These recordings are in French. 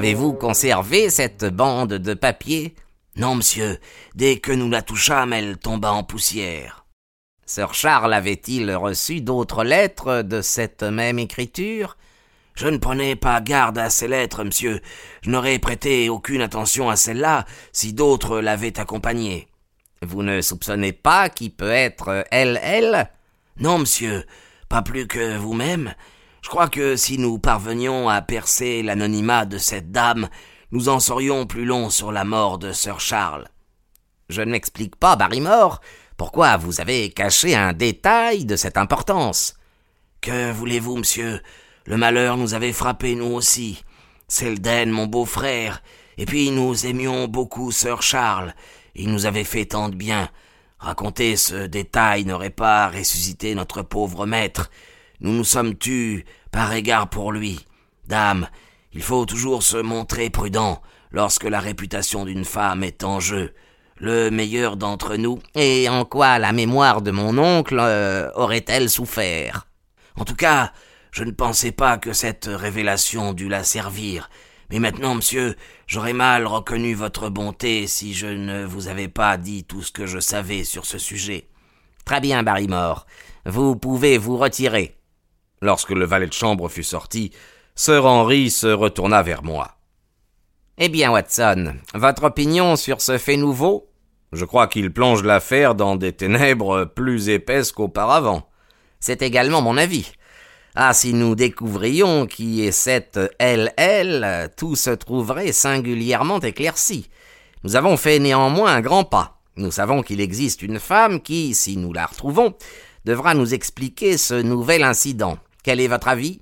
Avez-vous conservé cette bande de papier? Non, monsieur. Dès que nous la touchâmes, elle tomba en poussière. Sir Charles avait-il reçu d'autres lettres de cette même écriture? Je ne prenais pas garde à ces lettres, monsieur. Je n'aurais prêté aucune attention à celle-là si d'autres l'avaient accompagnée. Vous ne soupçonnez pas qui peut être elle, elle? Non, monsieur. Pas plus que vous-même. Je crois que si nous parvenions à percer l'anonymat de cette dame, nous en saurions plus long sur la mort de sir Charles. Je ne m'explique pas, Barrymore, pourquoi vous avez caché un détail de cette importance. Que voulez-vous, monsieur? Le malheur nous avait frappé nous aussi. Selden, mon beau-frère, et puis nous aimions beaucoup sir Charles. Il nous avait fait tant de bien. Raconter ce détail n'aurait pas ressuscité notre pauvre maître, nous nous sommes tus par égard pour lui. Dame, il faut toujours se montrer prudent lorsque la réputation d'une femme est en jeu. Le meilleur d'entre nous. Et en quoi la mémoire de mon oncle euh, aurait-elle souffert? En tout cas, je ne pensais pas que cette révélation dût la servir. Mais maintenant, monsieur, j'aurais mal reconnu votre bonté si je ne vous avais pas dit tout ce que je savais sur ce sujet. Très bien, Barrymore. Vous pouvez vous retirer. Lorsque le valet de chambre fut sorti, Sir Henry se retourna vers moi. Eh bien, Watson, votre opinion sur ce fait nouveau? Je crois qu'il plonge l'affaire dans des ténèbres plus épaisses qu'auparavant. C'est également mon avis. Ah, si nous découvrions qui est cette LL, tout se trouverait singulièrement éclairci. Nous avons fait néanmoins un grand pas. Nous savons qu'il existe une femme qui, si nous la retrouvons, devra nous expliquer ce nouvel incident. Quel est votre avis?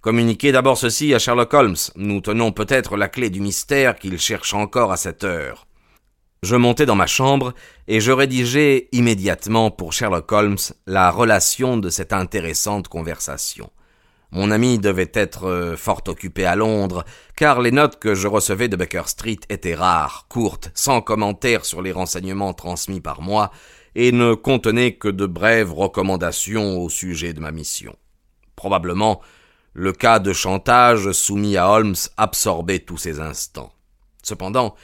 Communiquez d'abord ceci à Sherlock Holmes. Nous tenons peut-être la clé du mystère qu'il cherche encore à cette heure. Je montai dans ma chambre et je rédigeai immédiatement pour Sherlock Holmes la relation de cette intéressante conversation. Mon ami devait être euh, fort occupé à Londres, car les notes que je recevais de Baker Street étaient rares, courtes, sans commentaire sur les renseignements transmis par moi, et ne contenaient que de brèves recommandations au sujet de ma mission. Probablement, le cas de chantage soumis à Holmes absorbait tous ces instants. Cependant,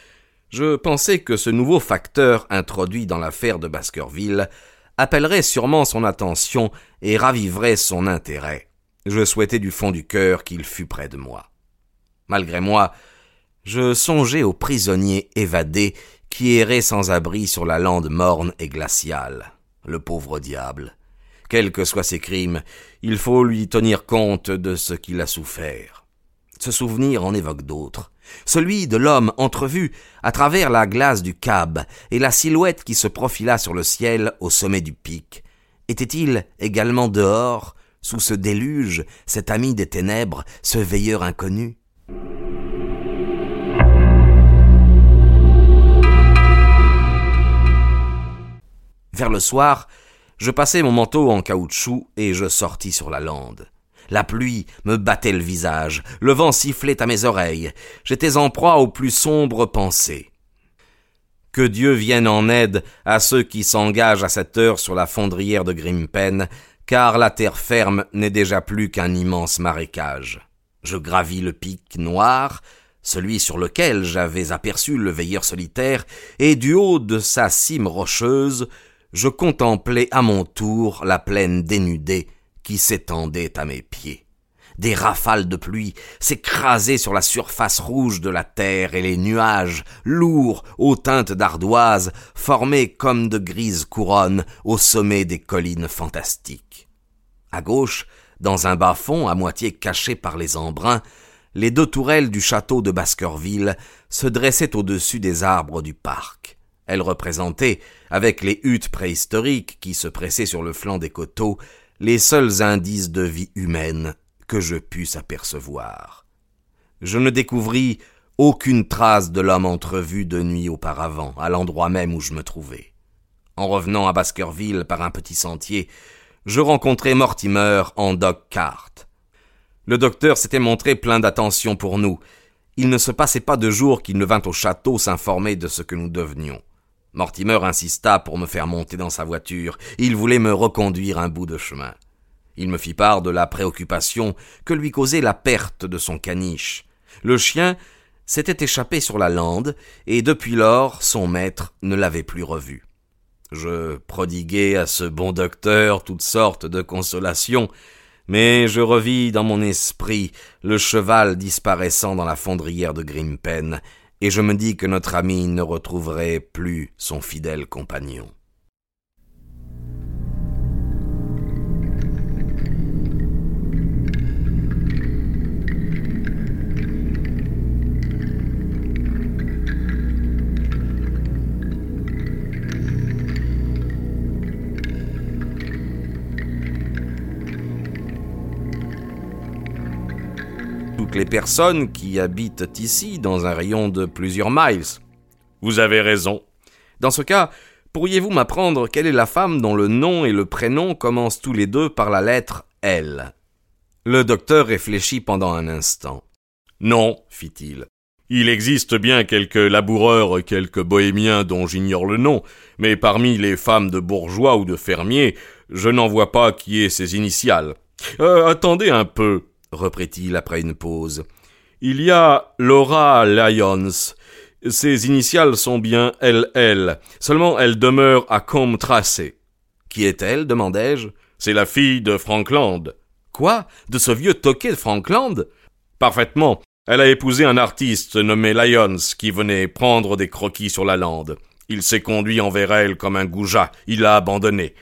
je pensais que ce nouveau facteur introduit dans l'affaire de Baskerville appellerait sûrement son attention et raviverait son intérêt. Je souhaitais du fond du cœur qu'il fût près de moi. Malgré moi, je songeais aux prisonniers évadés qui errait sans abri sur la lande morne et glaciale. Le pauvre diable. Quels que soient ses crimes, il faut lui tenir compte de ce qu'il a souffert. Ce souvenir en évoque d'autres. Celui de l'homme entrevu à travers la glace du cab et la silhouette qui se profila sur le ciel au sommet du pic. Était-il également dehors, sous ce déluge, cet ami des ténèbres, ce veilleur inconnu? Vers le soir, je passai mon manteau en caoutchouc et je sortis sur la lande. La pluie me battait le visage, le vent sifflait à mes oreilles, j'étais en proie aux plus sombres pensées. Que Dieu vienne en aide à ceux qui s'engagent à cette heure sur la fondrière de Grimpen, car la terre ferme n'est déjà plus qu'un immense marécage. Je gravis le pic noir, celui sur lequel j'avais aperçu le veilleur solitaire, et du haut de sa cime rocheuse, je contemplais à mon tour la plaine dénudée qui s'étendait à mes pieds. Des rafales de pluie s'écrasaient sur la surface rouge de la terre et les nuages, lourds aux teintes d'ardoise, formaient comme de grises couronnes au sommet des collines fantastiques. À gauche, dans un bas-fond à moitié caché par les embruns, les deux tourelles du château de Baskerville se dressaient au-dessus des arbres du parc. Elle représentait, avec les huttes préhistoriques qui se pressaient sur le flanc des coteaux, les seuls indices de vie humaine que je pusse apercevoir. Je ne découvris aucune trace de l'homme entrevu de nuit auparavant, à l'endroit même où je me trouvais. En revenant à Baskerville par un petit sentier, je rencontrai Mortimer en dog cart. Le docteur s'était montré plein d'attention pour nous. Il ne se passait pas de jour qu'il ne vint au château s'informer de ce que nous devenions. Mortimer insista pour me faire monter dans sa voiture. Il voulait me reconduire un bout de chemin. Il me fit part de la préoccupation que lui causait la perte de son caniche. Le chien s'était échappé sur la lande, et depuis lors son maître ne l'avait plus revu. Je prodiguai à ce bon docteur toutes sortes de consolations, mais je revis dans mon esprit le cheval disparaissant dans la fondrière de Grimpen, et je me dis que notre ami ne retrouverait plus son fidèle compagnon. Les personnes qui habitent ici dans un rayon de plusieurs miles. Vous avez raison. Dans ce cas, pourriez-vous m'apprendre quelle est la femme dont le nom et le prénom commencent tous les deux par la lettre L? Le docteur réfléchit pendant un instant. Non, fit-il. Il existe bien quelques laboureurs, quelques bohémiens dont j'ignore le nom, mais parmi les femmes de bourgeois ou de fermiers, je n'en vois pas qui ait ces initiales. Euh, attendez un peu, reprit-il après une pause. Il y a Laura Lyons. Ses initiales sont bien LL. Seulement elle demeure à Combe Tracé. Qui est-elle demandai-je. C'est la fille de Frankland. Quoi? De ce vieux toqué de Frankland Parfaitement. Elle a épousé un artiste nommé Lyons qui venait prendre des croquis sur la lande. Il s'est conduit envers elle comme un goujat. Il l'a abandonnée.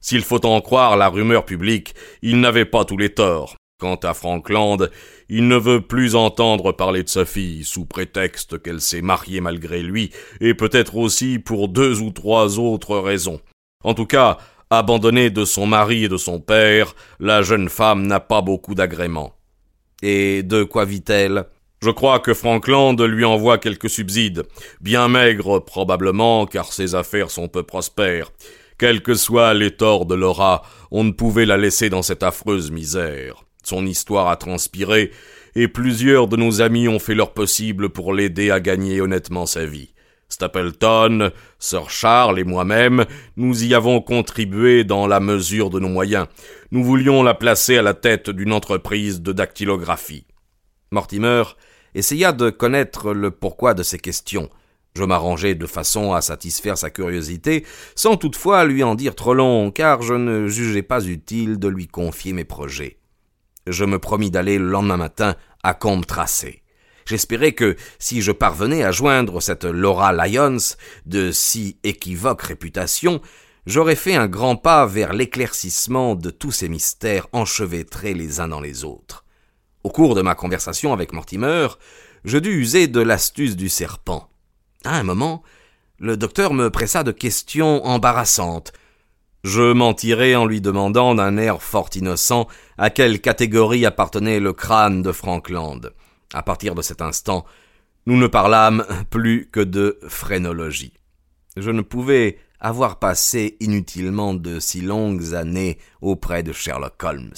S'il faut en croire la rumeur publique, il n'avait pas tous les torts. Quant à Frankland, il ne veut plus entendre parler de sa fille, sous prétexte qu'elle s'est mariée malgré lui, et peut-être aussi pour deux ou trois autres raisons. En tout cas, abandonnée de son mari et de son père, la jeune femme n'a pas beaucoup d'agréments. Et de quoi vit-elle? Je crois que Frankland lui envoie quelques subsides, bien maigres probablement, car ses affaires sont peu prospères. Quels que soient les torts de Laura, on ne pouvait la laisser dans cette affreuse misère. Son histoire a transpiré, et plusieurs de nos amis ont fait leur possible pour l'aider à gagner honnêtement sa vie. Stapleton, Sir Charles et moi-même, nous y avons contribué dans la mesure de nos moyens. Nous voulions la placer à la tête d'une entreprise de dactylographie. Mortimer essaya de connaître le pourquoi de ces questions. Je m'arrangeai de façon à satisfaire sa curiosité, sans toutefois lui en dire trop long, car je ne jugeais pas utile de lui confier mes projets je me promis d'aller le lendemain matin à Combe Tracé. J'espérais que, si je parvenais à joindre cette Laura Lyons, de si équivoque réputation, j'aurais fait un grand pas vers l'éclaircissement de tous ces mystères enchevêtrés les uns dans les autres. Au cours de ma conversation avec Mortimer, je dus user de l'astuce du serpent. À un moment, le docteur me pressa de questions embarrassantes, je mentirai en lui demandant d'un air fort innocent à quelle catégorie appartenait le crâne de Frankland. À partir de cet instant, nous ne parlâmes plus que de phrénologie. Je ne pouvais avoir passé inutilement de si longues années auprès de Sherlock Holmes.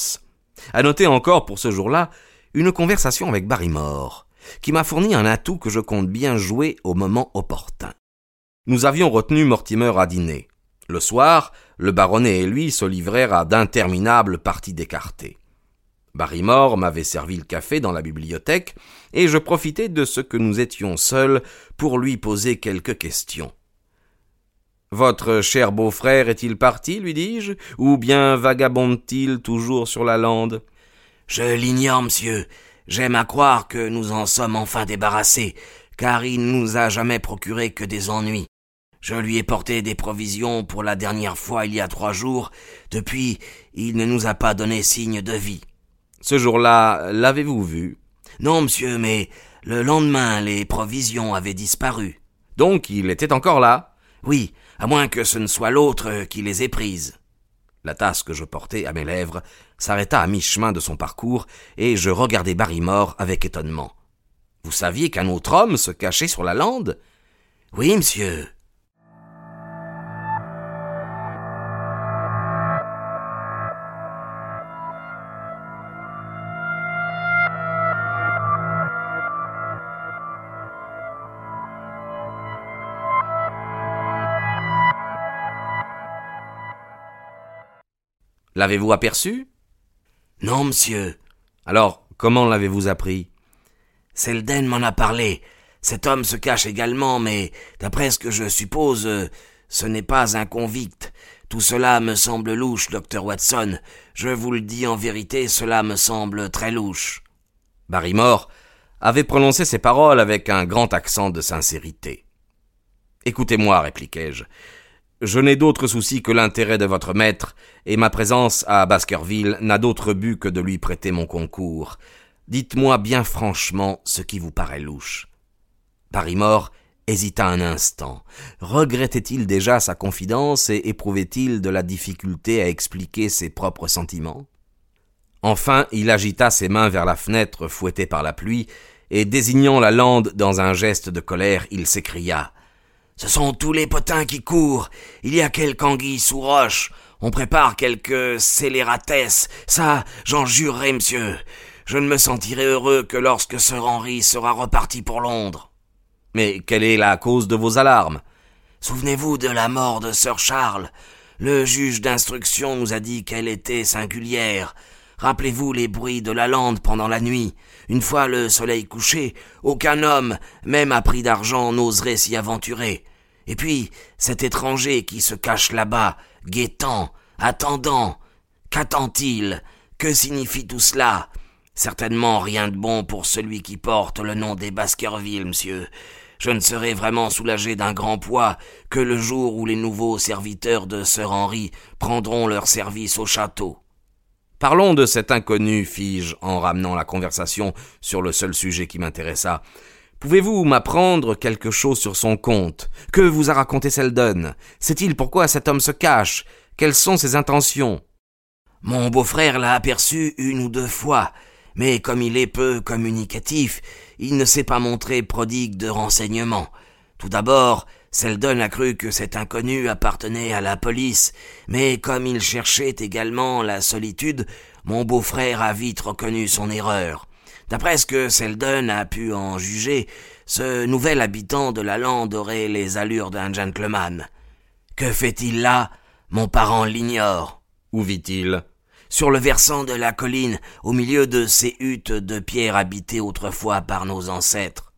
À noter encore pour ce jour-là une conversation avec Barrymore, qui m'a fourni un atout que je compte bien jouer au moment opportun. Nous avions retenu Mortimer à dîner. Le soir, le baronnet et lui se livrèrent à d'interminables parties d'écarté. Barrymore m'avait servi le café dans la bibliothèque, et je profitai de ce que nous étions seuls pour lui poser quelques questions. Votre cher beau-frère est-il parti, lui dis-je, ou bien vagabonde-t-il toujours sur la lande Je l'ignore, monsieur. J'aime à croire que nous en sommes enfin débarrassés, car il ne nous a jamais procuré que des ennuis. Je lui ai porté des provisions pour la dernière fois il y a trois jours. Depuis, il ne nous a pas donné signe de vie. Ce jour-là, l'avez-vous vu? Non, monsieur, mais le lendemain, les provisions avaient disparu. Donc il était encore là? Oui, à moins que ce ne soit l'autre qui les ait prises. La tasse que je portais à mes lèvres s'arrêta à mi-chemin de son parcours, et je regardai Barrymore avec étonnement. Vous saviez qu'un autre homme se cachait sur la lande? Oui, monsieur. L'avez-vous aperçu? Non, monsieur. Alors, comment l'avez-vous appris? Selden m'en a parlé. Cet homme se cache également, mais d'après ce que je suppose, euh, ce n'est pas un convict. Tout cela me semble louche, docteur Watson. Je vous le dis en vérité, cela me semble très louche. Barrymore avait prononcé ces paroles avec un grand accent de sincérité. Écoutez-moi, répliquai-je. Je n'ai d'autre souci que l'intérêt de votre maître, et ma présence à Baskerville n'a d'autre but que de lui prêter mon concours. Dites-moi bien franchement ce qui vous paraît louche. Barrymore hésita un instant. Regrettait-il déjà sa confidence et éprouvait-il de la difficulté à expliquer ses propres sentiments? Enfin, il agita ses mains vers la fenêtre fouettée par la pluie, et désignant la lande dans un geste de colère, il s'écria ce sont tous les potins qui courent. Il y a quelques anguilles sous roche. On prépare quelques scélératesses. Ça, j'en jurerai, monsieur. Je ne me sentirai heureux que lorsque Sir Henry sera reparti pour Londres. Mais quelle est la cause de vos alarmes? Souvenez-vous de la mort de Sir Charles. Le juge d'instruction nous a dit qu'elle était singulière. Rappelez-vous les bruits de la lande pendant la nuit. Une fois le soleil couché, aucun homme, même à prix d'argent, n'oserait s'y aventurer. Et puis, cet étranger qui se cache là-bas, guettant, attendant, qu'attend-il? Que signifie tout cela? Certainement rien de bon pour celui qui porte le nom des Baskerville, monsieur. Je ne serai vraiment soulagé d'un grand poids que le jour où les nouveaux serviteurs de Sir Henry prendront leur service au château. Parlons de cet inconnu, fis-je, en ramenant la conversation sur le seul sujet qui m'intéressa. Pouvez-vous m'apprendre quelque chose sur son compte? Que vous a raconté Selden Sait-il pourquoi cet homme se cache? Quelles sont ses intentions? Mon beau-frère l'a aperçu une ou deux fois, mais comme il est peu communicatif, il ne s'est pas montré prodigue de renseignements. Tout d'abord, Selden a cru que cet inconnu appartenait à la police, mais comme il cherchait également la solitude, mon beau-frère a vite reconnu son erreur. D'après ce que Selden a pu en juger, ce nouvel habitant de la lande aurait les allures d'un gentleman. Que fait-il là Mon parent l'ignore. Où vit-il? Sur le versant de la colline, au milieu de ces huttes de pierre habitées autrefois par nos ancêtres.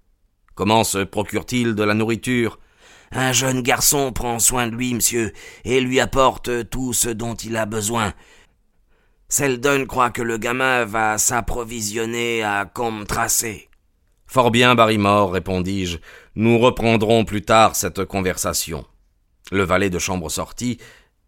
Comment se procure-t-il de la nourriture? Un jeune garçon prend soin de lui, monsieur, et lui apporte tout ce dont il a besoin. Selden croit que le gamin va s'approvisionner à comme tracé. Fort bien, Barrymore, répondis-je. Nous reprendrons plus tard cette conversation. Le valet de chambre sortit,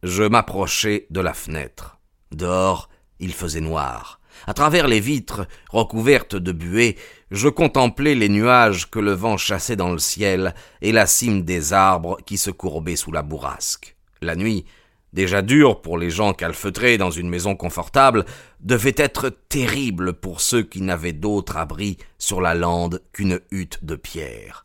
je m'approchai de la fenêtre. Dehors, il faisait noir. À travers les vitres, recouvertes de buée, je contemplais les nuages que le vent chassait dans le ciel et la cime des arbres qui se courbaient sous la bourrasque. La nuit, déjà dur pour les gens calfeutrés dans une maison confortable, devait être terrible pour ceux qui n'avaient d'autre abri sur la lande qu'une hutte de pierre.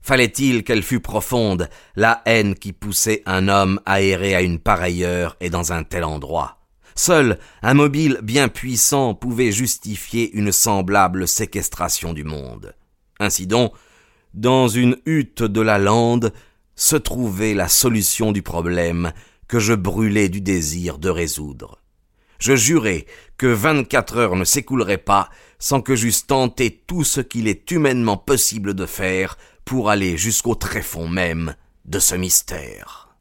Fallait-il qu'elle fût profonde, la haine qui poussait un homme à errer à une pareille heure et dans un tel endroit? Seul un mobile bien puissant pouvait justifier une semblable séquestration du monde. Ainsi donc, dans une hutte de la lande se trouvait la solution du problème que je brûlais du désir de résoudre. Je jurai que vingt-quatre heures ne s'écouleraient pas sans que j'eusse tenté tout ce qu'il est humainement possible de faire pour aller jusqu'au tréfonds même de ce mystère.